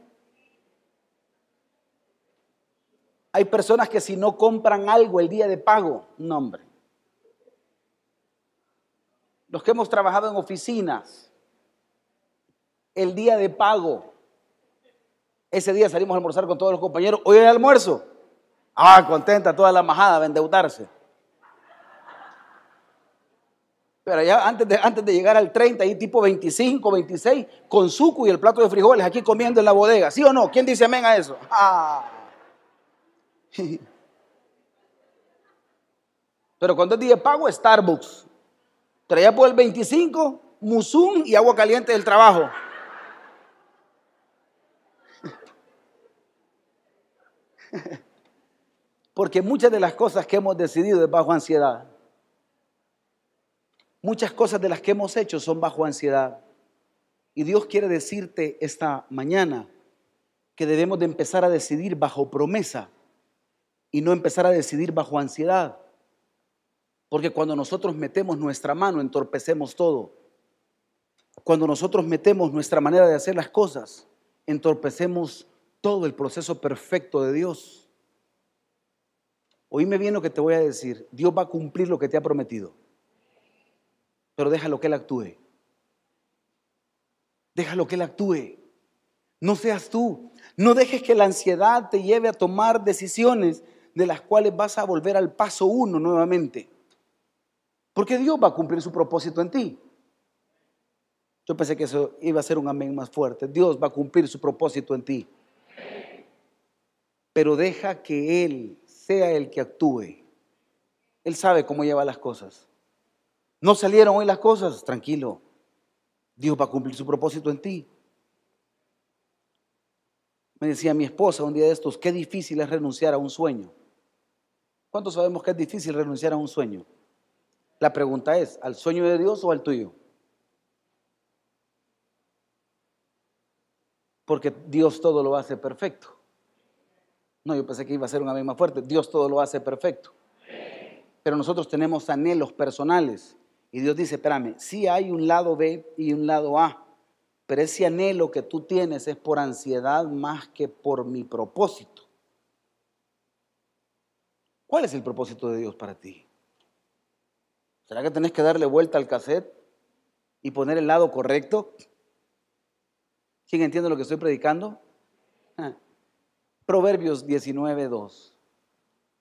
Hay personas que si no compran algo el día de pago, no hombre. Los que hemos trabajado en oficinas, el día de pago. Ese día salimos a almorzar con todos los compañeros. Hoy hay almuerzo. Ah, contenta toda la majada de endeudarse. Pero ya antes de, antes de llegar al 30, ahí tipo 25, 26, con suco y el plato de frijoles aquí comiendo en la bodega. ¿Sí o no? ¿Quién dice amén a eso? Ah. Pero cuando es día de pago, Starbucks. Traía por el 25, musum y agua caliente del trabajo. Porque muchas de las cosas que hemos decidido es bajo ansiedad. Muchas cosas de las que hemos hecho son bajo ansiedad. Y Dios quiere decirte esta mañana que debemos de empezar a decidir bajo promesa y no empezar a decidir bajo ansiedad. Porque cuando nosotros metemos nuestra mano, entorpecemos todo. Cuando nosotros metemos nuestra manera de hacer las cosas, entorpecemos todo el proceso perfecto de Dios. Oíme bien lo que te voy a decir. Dios va a cumplir lo que te ha prometido. Pero déjalo que Él actúe. Déjalo que Él actúe. No seas tú. No dejes que la ansiedad te lleve a tomar decisiones de las cuales vas a volver al paso uno nuevamente. Porque Dios va a cumplir su propósito en ti. Yo pensé que eso iba a ser un amén más fuerte. Dios va a cumplir su propósito en ti. pero deja que Él sea el que actúe. Él sabe cómo lleva las cosas. No salieron hoy las cosas, tranquilo. Dios va a cumplir su propósito en ti. Me decía mi esposa un día de estos, qué difícil es renunciar a un sueño. ¿Cuántos sabemos que es difícil renunciar a un sueño? La pregunta es, ¿al sueño de Dios o al tuyo? Porque Dios todo lo hace perfecto. No, yo pensé que iba a ser un amén más fuerte. Dios todo lo hace perfecto. Pero nosotros tenemos anhelos personales. Y Dios dice, espérame, sí hay un lado B y un lado A. Pero ese anhelo que tú tienes es por ansiedad más que por mi propósito. ¿Cuál es el propósito de Dios para ti? ¿Será que tenés que darle vuelta al cassette y poner el lado correcto? ¿Quién entiende lo que estoy predicando? Ah. Proverbios 19.2.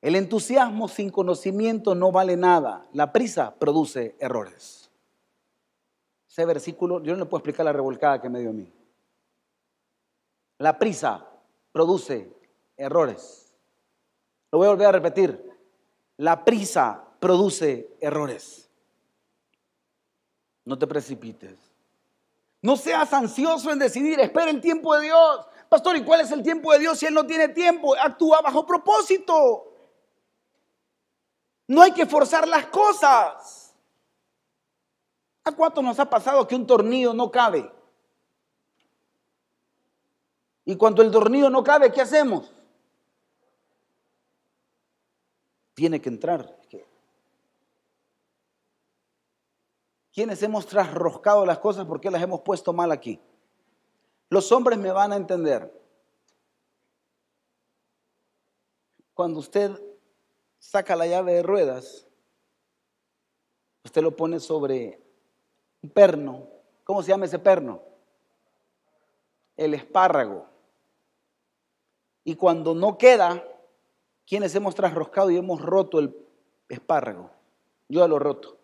El entusiasmo sin conocimiento no vale nada. La prisa produce errores. Ese versículo, yo no le puedo explicar la revolcada que me dio a mí. La prisa produce errores. Lo voy a volver a repetir. La prisa produce errores. No te precipites. No seas ansioso en decidir, espera el tiempo de Dios. Pastor, ¿y cuál es el tiempo de Dios si Él no tiene tiempo? Actúa bajo propósito. No hay que forzar las cosas. ¿A cuánto nos ha pasado que un tornillo no cabe? Y cuando el tornillo no cabe, ¿qué hacemos? Tiene que entrar. ¿Quiénes hemos trasroscado las cosas porque las hemos puesto mal aquí? Los hombres me van a entender. Cuando usted saca la llave de ruedas, usted lo pone sobre un perno. ¿Cómo se llama ese perno? El espárrago. Y cuando no queda, quienes hemos trasroscado y hemos roto el espárrago? Yo ya lo roto.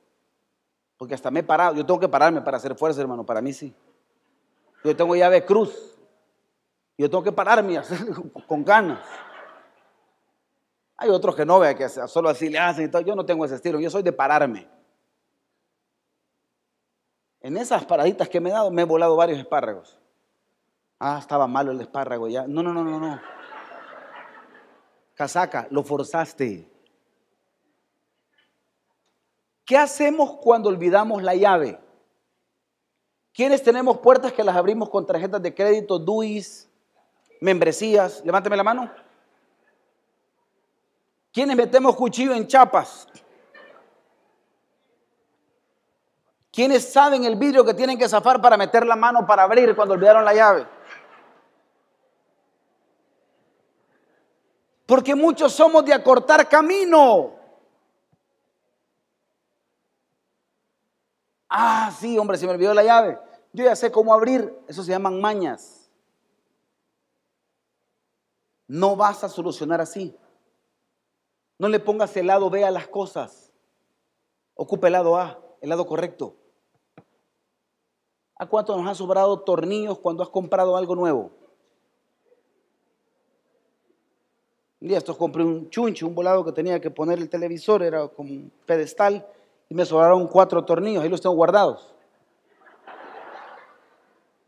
Porque hasta me he parado. Yo tengo que pararme para hacer fuerza, hermano. Para mí sí. Yo tengo llave cruz. Yo tengo que pararme con ganas. Hay otros que no, vea que solo así le hacen y todo. Yo no tengo ese estilo. Yo soy de pararme. En esas paraditas que me he dado, me he volado varios espárragos. Ah, estaba malo el espárrago ya. No, no, no, no, no. Casaca, lo forzaste. ¿Qué hacemos cuando olvidamos la llave? ¿Quiénes tenemos puertas que las abrimos con tarjetas de crédito, DUIs, membresías? Levánteme la mano. ¿Quiénes metemos cuchillo en chapas? ¿Quiénes saben el vidrio que tienen que zafar para meter la mano para abrir cuando olvidaron la llave? Porque muchos somos de acortar camino. Ah, sí, hombre, se me olvidó la llave. Yo ya sé cómo abrir. Eso se llaman mañas. No vas a solucionar así. No le pongas el lado B a las cosas. Ocupa el lado A, el lado correcto. ¿A cuánto nos han sobrado tornillos cuando has comprado algo nuevo? Un día estos compré un chuncho, un volado que tenía que poner el televisor, era como un pedestal, y me sobraron cuatro tornillos, ahí los tengo guardados.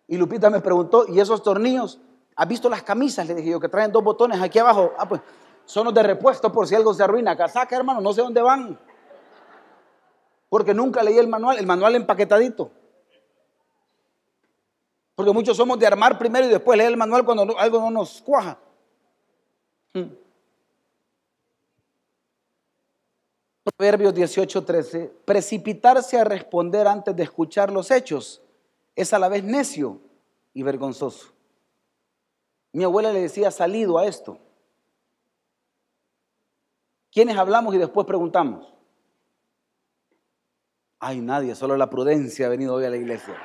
Y Lupita me preguntó, ¿y esos tornillos? ¿Has visto las camisas? Le dije yo, que traen dos botones aquí abajo. Ah, pues son los de repuesto por si algo se arruina. Casaca, hermano, no sé dónde van. Porque nunca leí el manual, el manual empaquetadito. Porque muchos somos de armar primero y después leer el manual cuando algo no nos cuaja. Hmm. Proverbios 18:13, precipitarse a responder antes de escuchar los hechos es a la vez necio y vergonzoso. Mi abuela le decía salido a esto. ¿Quiénes hablamos y después preguntamos? Ay, nadie, solo la prudencia ha venido hoy a la iglesia.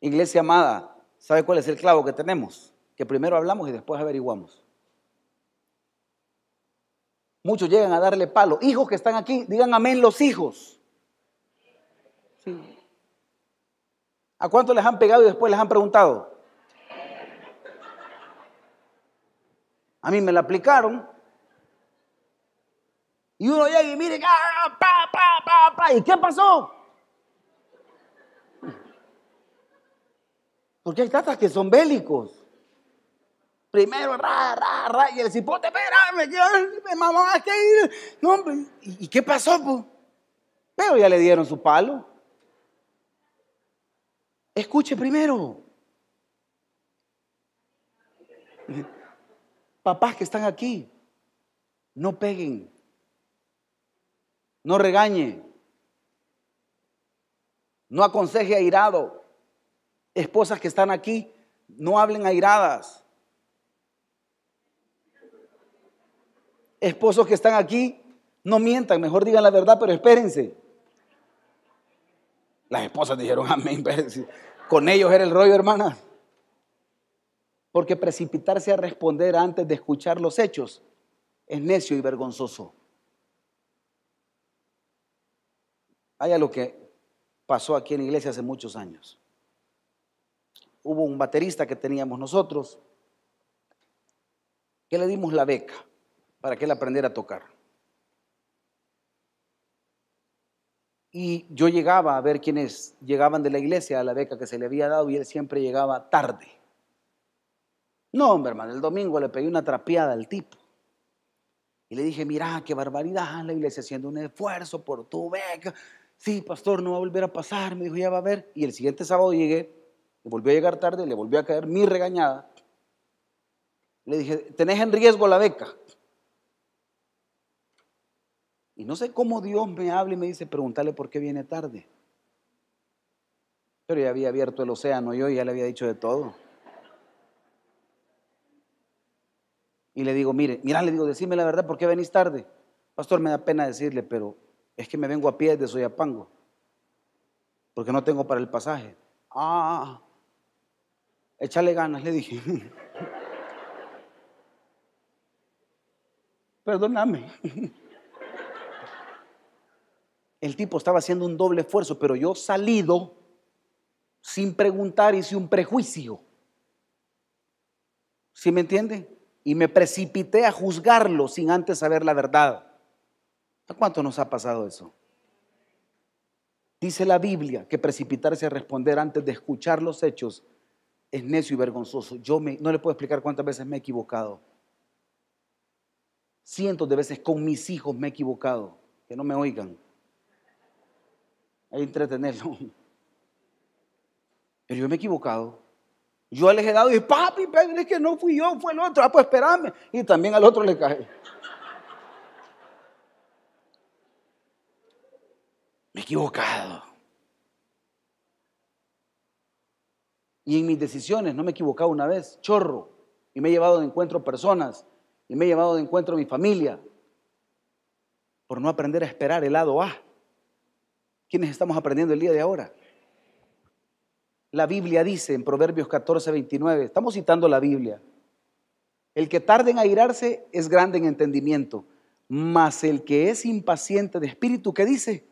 Iglesia amada, ¿sabe cuál es el clavo que tenemos? Que primero hablamos y después averiguamos. Muchos llegan a darle palo. Hijos que están aquí, digan amén los hijos. ¿A cuántos les han pegado y después les han preguntado? A mí me la aplicaron. Y uno llega y mire, ¡ah, pa, pa, pa, pa! ¿Y qué pasó? Porque hay tatas que son bélicos. Primero, ra, ra, ra, y el cipote, espérame, que mamá, que ir. No, hombre, ¿y, qué pasó? pues? Pero ya le dieron su palo. Escuche primero. Papás que están aquí, no peguen, no regañe, no aconseje airado. Esposas que están aquí, no hablen airadas. Esposos que están aquí, no mientan, mejor digan la verdad, pero espérense. Las esposas dijeron amén. Con ellos era el rollo, hermana. Porque precipitarse a responder antes de escuchar los hechos es necio y vergonzoso. Hay algo que pasó aquí en la iglesia hace muchos años. Hubo un baterista que teníamos nosotros que le dimos la beca para que él aprendiera a tocar. Y yo llegaba a ver quienes llegaban de la iglesia a la beca que se le había dado y él siempre llegaba tarde. No, hombre, hermano, el domingo le pegué una trapeada al tipo. Y le dije, mira, qué barbaridad, la iglesia haciendo un esfuerzo por tu beca. Sí, pastor, no va a volver a pasar. Me dijo, ya va a ver. Y el siguiente sábado llegué, le volvió a llegar tarde, le volvió a caer mi regañada. Le dije, tenés en riesgo la beca. Y no sé cómo Dios me habla y me dice, pregúntale por qué viene tarde. Pero ya había abierto el océano yo ya le había dicho de todo. Y le digo, mire, mira, le digo, decime la verdad, ¿por qué venís tarde? Pastor, me da pena decirle, pero es que me vengo a pie de Soyapango, porque no tengo para el pasaje. Ah, échale ganas, le dije. Perdóname. El tipo estaba haciendo un doble esfuerzo, pero yo salido sin preguntar hice un prejuicio. ¿Sí me entiende? y me precipité a juzgarlo sin antes saber la verdad. ¿A cuánto nos ha pasado eso? Dice la Biblia que precipitarse a responder antes de escuchar los hechos es necio y vergonzoso. Yo me, no le puedo explicar cuántas veces me he equivocado. Cientos de veces con mis hijos me he equivocado. Que no me oigan. Entretenerlo. Pero yo me he equivocado. Yo les he dado y papi, pero es que no fui yo, fue el otro. Ah, pues espérame. Y también al otro le cae. Me he equivocado. Y en mis decisiones no me he equivocado una vez, chorro. Y me he llevado de encuentro personas. Y me he llevado de encuentro mi familia. Por no aprender a esperar el lado A. ¿Quiénes estamos aprendiendo el día de ahora? La Biblia dice en Proverbios 14, 29, estamos citando la Biblia, el que tarde en airarse es grande en entendimiento, mas el que es impaciente de espíritu, ¿qué dice?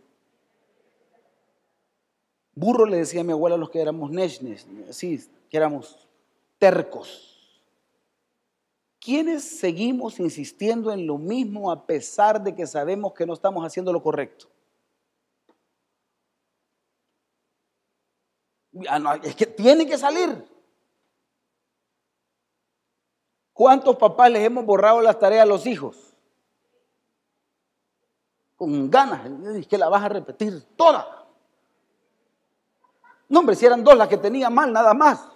Burro le decía a mi abuela a los que éramos neshnes, así, que éramos tercos. ¿Quiénes seguimos insistiendo en lo mismo a pesar de que sabemos que no estamos haciendo lo correcto? Es que tiene que salir. ¿Cuántos papás les hemos borrado las tareas a los hijos? Con ganas, es que la vas a repetir toda. No, hombre, si eran dos las que tenía mal, nada más.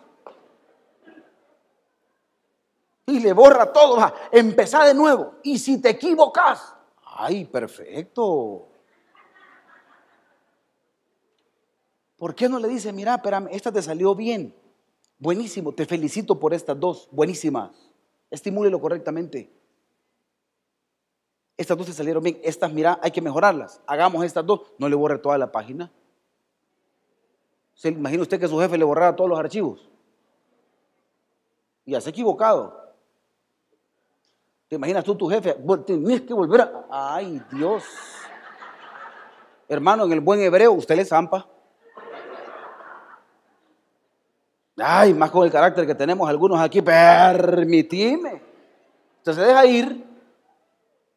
Y le borra todo, va, empezar de nuevo. Y si te equivocas, ay, perfecto. ¿Por qué no le dice, mira, espérame, esta te salió bien? Buenísimo, te felicito por estas dos, buenísimas. Estimúlelo correctamente. Estas dos te salieron bien, estas, mira, hay que mejorarlas. Hagamos estas dos, no le borre toda la página. ¿Se imagina usted que su jefe le borrara todos los archivos? Y has equivocado. ¿Te imaginas tú tu jefe? Tienes que volver a... Ay, Dios. Hermano, en el buen hebreo, usted le zampa. Ay, más con el carácter que tenemos algunos aquí, permitime. Usted se deja ir.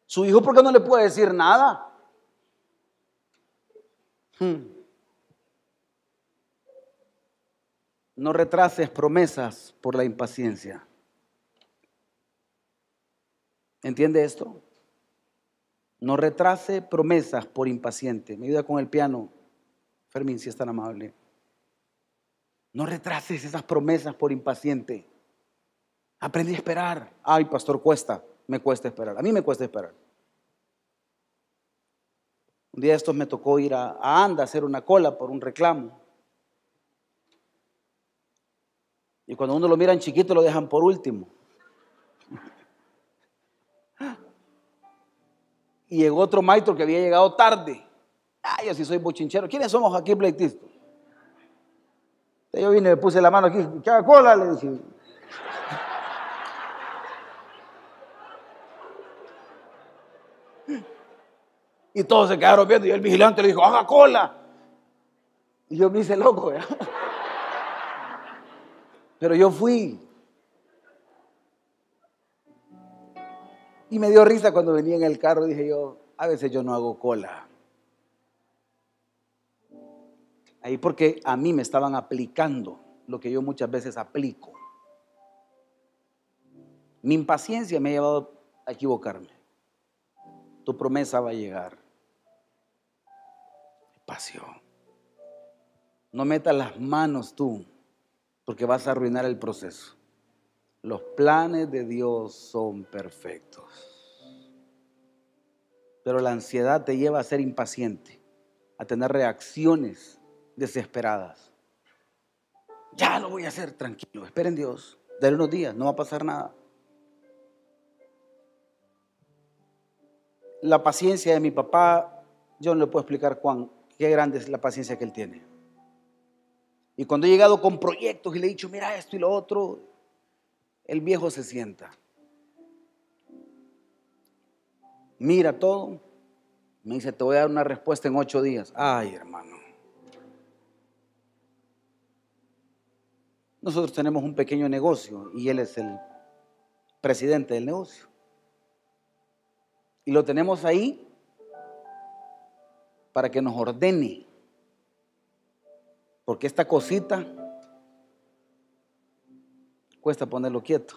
Su hijo, ¿por qué no le puede decir nada? Hmm. No retrases promesas por la impaciencia. ¿Entiende esto? No retrase promesas por impaciente. Me ayuda con el piano. Fermín, si es tan amable. No retrases esas promesas por impaciente. Aprendí a esperar. Ay, pastor, cuesta. Me cuesta esperar. A mí me cuesta esperar. Un día de estos me tocó ir a, Anda a hacer una cola por un reclamo. Y cuando uno lo mira en chiquito lo dejan por último. Y llegó otro maestro que había llegado tarde. Ay, yo sí soy bochinchero. ¿Quiénes somos aquí pleitistas? Yo vine, me puse la mano aquí, ¿qué haga cola? Le dije. Y todos se quedaron viendo y el vigilante le dijo, haga cola. Y yo me hice loco. ¿ya? Pero yo fui. Y me dio risa cuando venía en el carro. Dije yo, a veces yo no hago cola. Ahí porque a mí me estaban aplicando lo que yo muchas veces aplico. Mi impaciencia me ha llevado a equivocarme. Tu promesa va a llegar. Pasión. No metas las manos tú porque vas a arruinar el proceso. Los planes de Dios son perfectos. Pero la ansiedad te lleva a ser impaciente, a tener reacciones desesperadas. Ya lo voy a hacer, tranquilo, esperen Dios. Dale unos días, no va a pasar nada. La paciencia de mi papá, yo no le puedo explicar cuán, qué grande es la paciencia que él tiene. Y cuando he llegado con proyectos y le he dicho, mira esto y lo otro, el viejo se sienta. Mira todo. Me dice, te voy a dar una respuesta en ocho días. Ay, hermano. Nosotros tenemos un pequeño negocio y él es el presidente del negocio. Y lo tenemos ahí para que nos ordene. Porque esta cosita cuesta ponerlo quieto.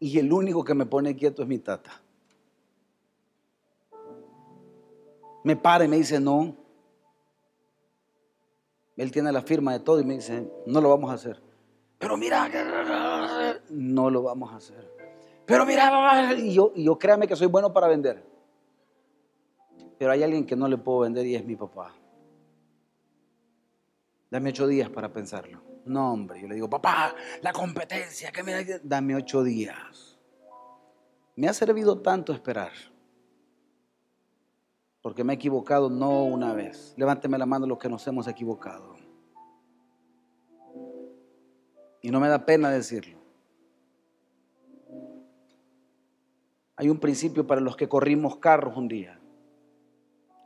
Y el único que me pone quieto es mi tata. Me para y me dice, no. Él tiene la firma de todo y me dice, no lo vamos a hacer. Pero mira, no lo vamos a hacer. Pero mira, y yo, y yo créame que soy bueno para vender. Pero hay alguien que no le puedo vender y es mi papá. Dame ocho días para pensarlo. No, hombre, yo le digo, papá, la competencia, que me dame ocho días. Me ha servido tanto esperar. Porque me he equivocado no una vez. Levánteme la mano los que nos hemos equivocado. Y no me da pena decirlo. Hay un principio para los que corrimos carros un día,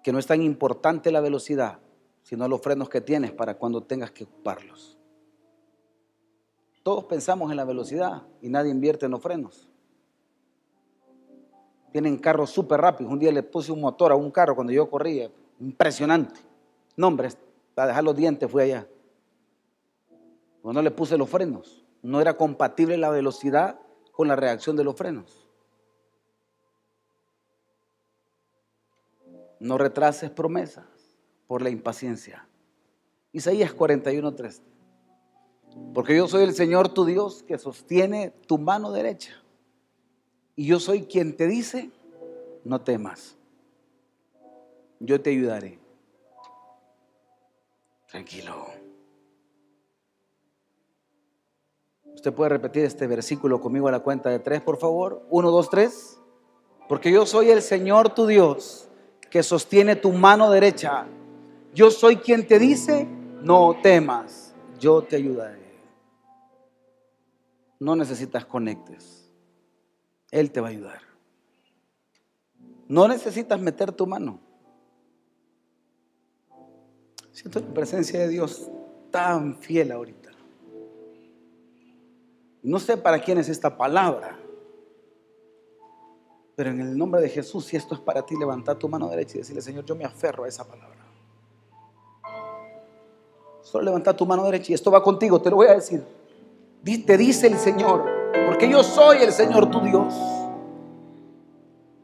que no es tan importante la velocidad, sino los frenos que tienes para cuando tengas que ocuparlos. Todos pensamos en la velocidad y nadie invierte en los frenos. Tienen carros súper rápidos. Un día le puse un motor a un carro cuando yo corría. Impresionante. No, hombre, para dejar los dientes fui allá. Cuando le puse los frenos. No era compatible la velocidad con la reacción de los frenos. No retrases promesas por la impaciencia. Isaías 41:3. Porque yo soy el Señor tu Dios que sostiene tu mano derecha. Y yo soy quien te dice, no temas. Yo te ayudaré. Tranquilo. Usted puede repetir este versículo conmigo a la cuenta de tres, por favor. Uno, dos, tres. Porque yo soy el Señor tu Dios que sostiene tu mano derecha yo soy quien te dice, no temas, yo te ayudaré. No necesitas conectes. Él te va a ayudar. No necesitas meter tu mano. Siento la presencia de Dios tan fiel ahorita. No sé para quién es esta palabra, pero en el nombre de Jesús, si esto es para ti, levanta tu mano derecha y decirle, Señor, yo me aferro a esa palabra. Solo levanta tu mano derecha y esto va contigo, te lo voy a decir. Te dice el Señor, porque yo soy el Señor tu Dios,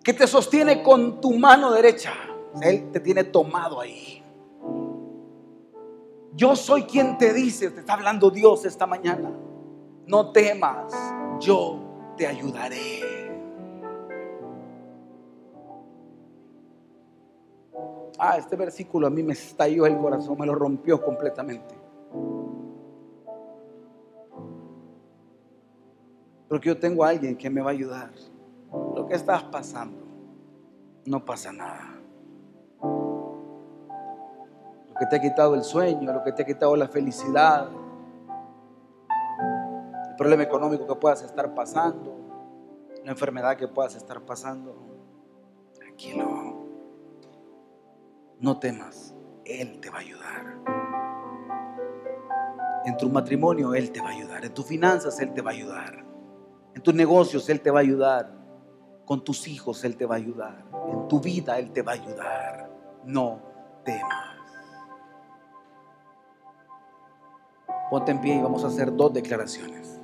que te sostiene con tu mano derecha. Él te tiene tomado ahí. Yo soy quien te dice, te está hablando Dios esta mañana. No temas, yo te ayudaré. Ah, este versículo a mí me estalló el corazón, me lo rompió completamente. Porque yo tengo a alguien que me va a ayudar. Lo que estás pasando, no pasa nada. Lo que te ha quitado el sueño, lo que te ha quitado la felicidad, el problema económico que puedas estar pasando, la enfermedad que puedas estar pasando, tranquilo. No temas, Él te va a ayudar. En tu matrimonio Él te va a ayudar, en tus finanzas Él te va a ayudar, en tus negocios Él te va a ayudar, con tus hijos Él te va a ayudar, en tu vida Él te va a ayudar. No temas. Ponte en pie y vamos a hacer dos declaraciones.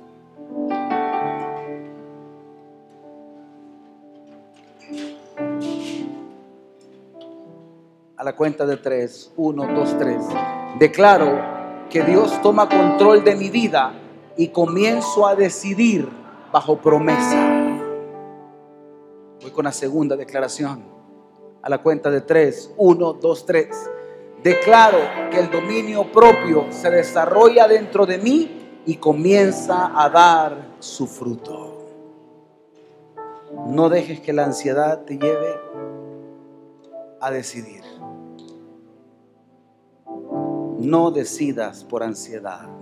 A la cuenta de tres, uno, dos, tres. Declaro que Dios toma control de mi vida y comienzo a decidir bajo promesa. Voy con la segunda declaración. A la cuenta de tres, uno, dos, tres. Declaro que el dominio propio se desarrolla dentro de mí y comienza a dar su fruto. No dejes que la ansiedad te lleve a decidir. No decidas por ansiedad.